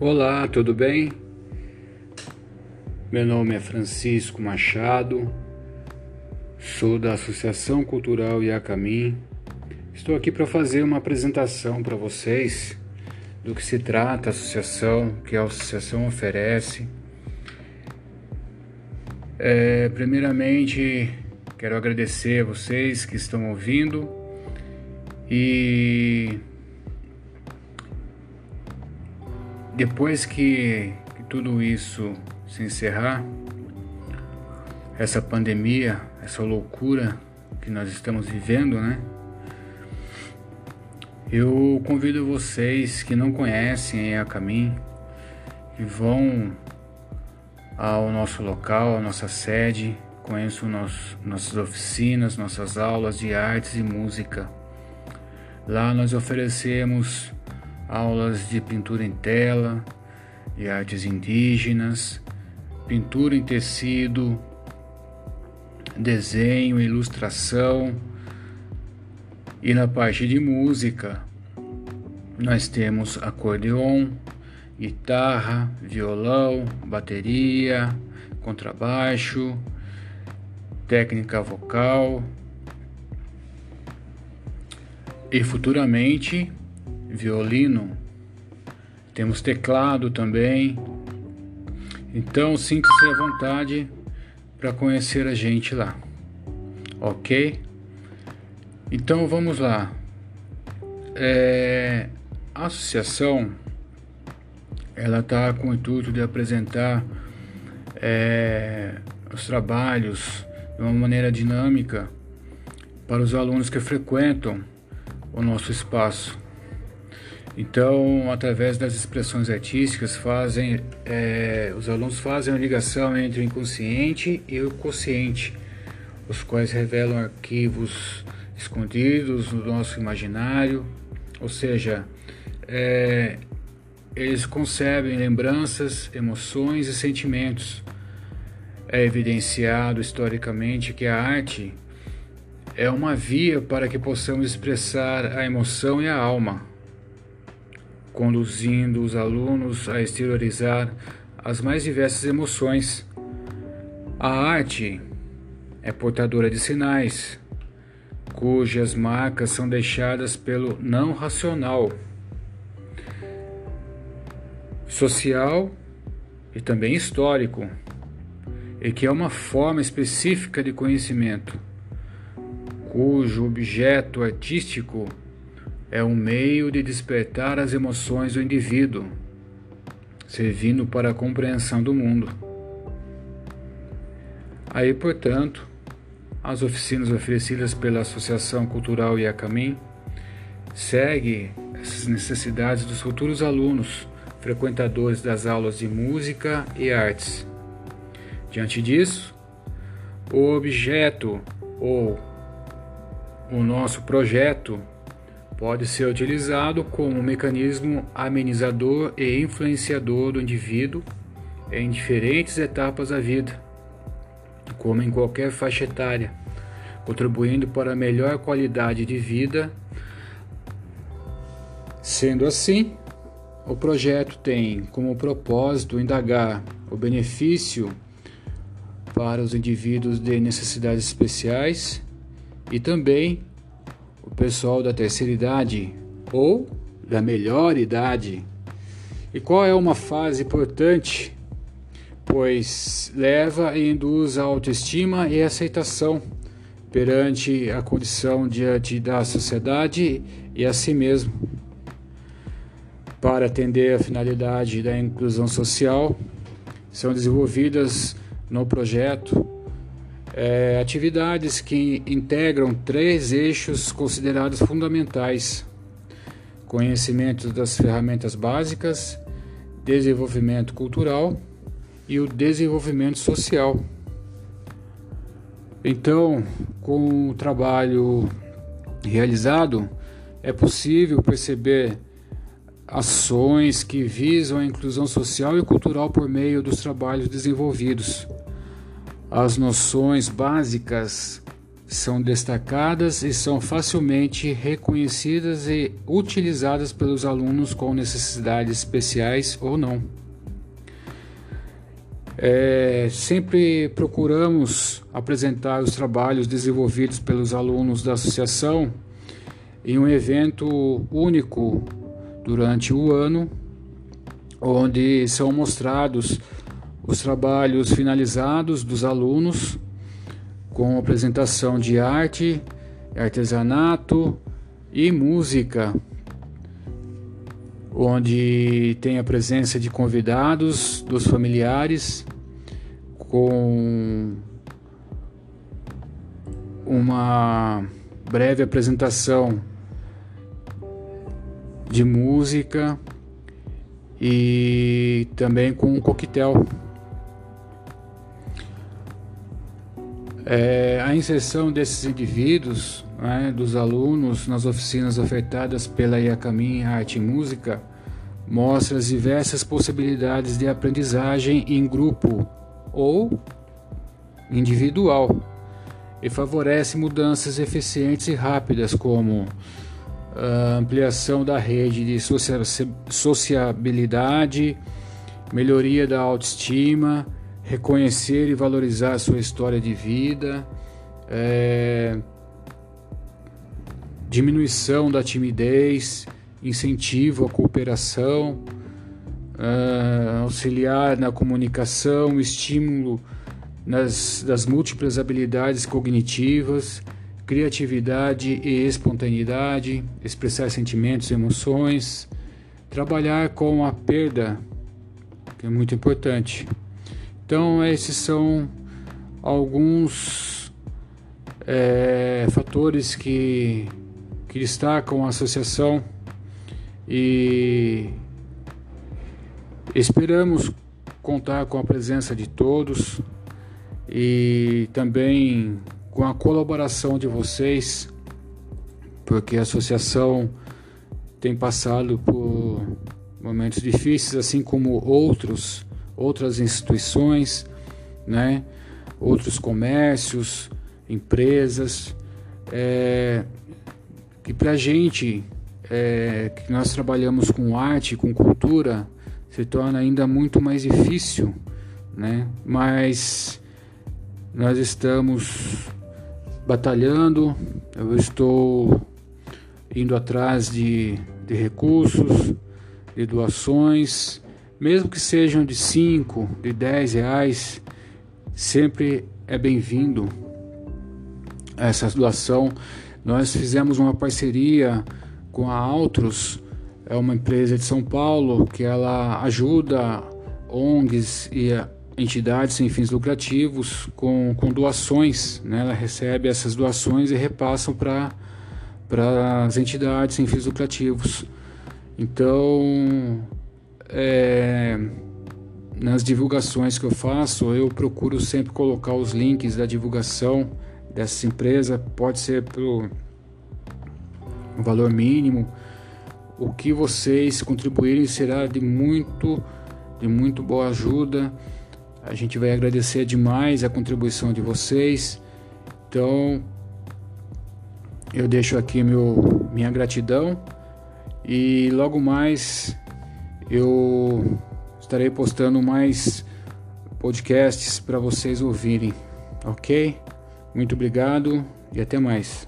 Olá, tudo bem? Meu nome é Francisco Machado, sou da Associação Cultural Iacamim. Estou aqui para fazer uma apresentação para vocês do que se trata a associação, que a associação oferece. É, primeiramente, quero agradecer a vocês que estão ouvindo e depois que, que tudo isso se encerrar, essa pandemia, essa loucura que nós estamos vivendo, né? Eu convido vocês que não conhecem a Caminho, que vão ao nosso local, à nossa sede, conheçam nosso, nossas oficinas, nossas aulas de artes e música. Lá nós oferecemos aulas de pintura em tela, de artes indígenas, pintura em tecido, desenho, ilustração. E na parte de música, nós temos acordeon, guitarra, violão, bateria, contrabaixo, técnica vocal e futuramente violino, temos teclado também. Então sinta-se à vontade para conhecer a gente lá, ok? Então vamos lá. É, a associação ela está com o intuito de apresentar é, os trabalhos de uma maneira dinâmica para os alunos que frequentam o nosso espaço. Então, através das expressões artísticas, fazem, é, os alunos fazem a ligação entre o inconsciente e o consciente, os quais revelam arquivos escondidos no nosso imaginário, ou seja, é, eles concebem lembranças, emoções e sentimentos. É evidenciado historicamente que a arte é uma via para que possamos expressar a emoção e a alma conduzindo os alunos a exteriorizar as mais diversas emoções. A arte é portadora de sinais, cujas marcas são deixadas pelo não racional, social e também histórico, e que é uma forma específica de conhecimento, cujo objeto artístico é um meio de despertar as emoções do indivíduo, servindo para a compreensão do mundo. Aí, portanto, as oficinas oferecidas pela Associação Cultural Iacamim segue essas necessidades dos futuros alunos, frequentadores das aulas de música e artes. Diante disso, o objeto ou o nosso projeto pode ser utilizado como mecanismo amenizador e influenciador do indivíduo em diferentes etapas da vida, como em qualquer faixa etária, contribuindo para a melhor qualidade de vida. Sendo assim, o projeto tem como propósito indagar o benefício para os indivíduos de necessidades especiais e também o pessoal da terceira idade ou da melhor idade. E qual é uma fase importante? Pois leva e induz a autoestima e aceitação perante a condição diante da sociedade e a si mesmo. Para atender a finalidade da inclusão social, são desenvolvidas no projeto é, atividades que integram três eixos considerados fundamentais: conhecimento das ferramentas básicas, desenvolvimento cultural e o desenvolvimento social. Então, com o trabalho realizado, é possível perceber ações que visam a inclusão social e cultural por meio dos trabalhos desenvolvidos as noções básicas são destacadas e são facilmente reconhecidas e utilizadas pelos alunos com necessidades especiais ou não. É, sempre procuramos apresentar os trabalhos desenvolvidos pelos alunos da associação em um evento único durante o ano, onde são mostrados os trabalhos finalizados dos alunos com apresentação de arte, artesanato e música onde tem a presença de convidados, dos familiares, com uma breve apresentação de música e também com um coquetel. É, a inserção desses indivíduos, né, dos alunos, nas oficinas ofertadas pela IACAMIN Arte e Música, mostra as diversas possibilidades de aprendizagem em grupo ou individual e favorece mudanças eficientes e rápidas, como a ampliação da rede de sociabilidade, melhoria da autoestima reconhecer e valorizar a sua história de vida, é, diminuição da timidez, incentivo à cooperação, é, auxiliar na comunicação, estímulo nas, das múltiplas habilidades cognitivas, criatividade e espontaneidade, expressar sentimentos e emoções, trabalhar com a perda, que é muito importante. Então, esses são alguns é, fatores que, que destacam a associação e esperamos contar com a presença de todos e também com a colaboração de vocês, porque a associação tem passado por momentos difíceis, assim como outros outras instituições, né? outros comércios, empresas, é, que para a gente é, que nós trabalhamos com arte, com cultura, se torna ainda muito mais difícil, né? Mas nós estamos batalhando, eu estou indo atrás de, de recursos, de doações mesmo que sejam de 5, de 10 reais, sempre é bem-vindo essa doação. Nós fizemos uma parceria com a Altros, é uma empresa de São Paulo que ela ajuda ONGs e entidades sem fins lucrativos com, com doações. Né? Ela recebe essas doações e repassam para as entidades sem fins lucrativos. Então, é, nas divulgações que eu faço, eu procuro sempre colocar os links da divulgação dessa empresa, pode ser pelo valor mínimo. O que vocês contribuírem será de muito, de muito boa ajuda. A gente vai agradecer demais a contribuição de vocês. Então, eu deixo aqui meu, minha gratidão e logo mais eu estarei postando mais podcasts para vocês ouvirem, ok? Muito obrigado e até mais.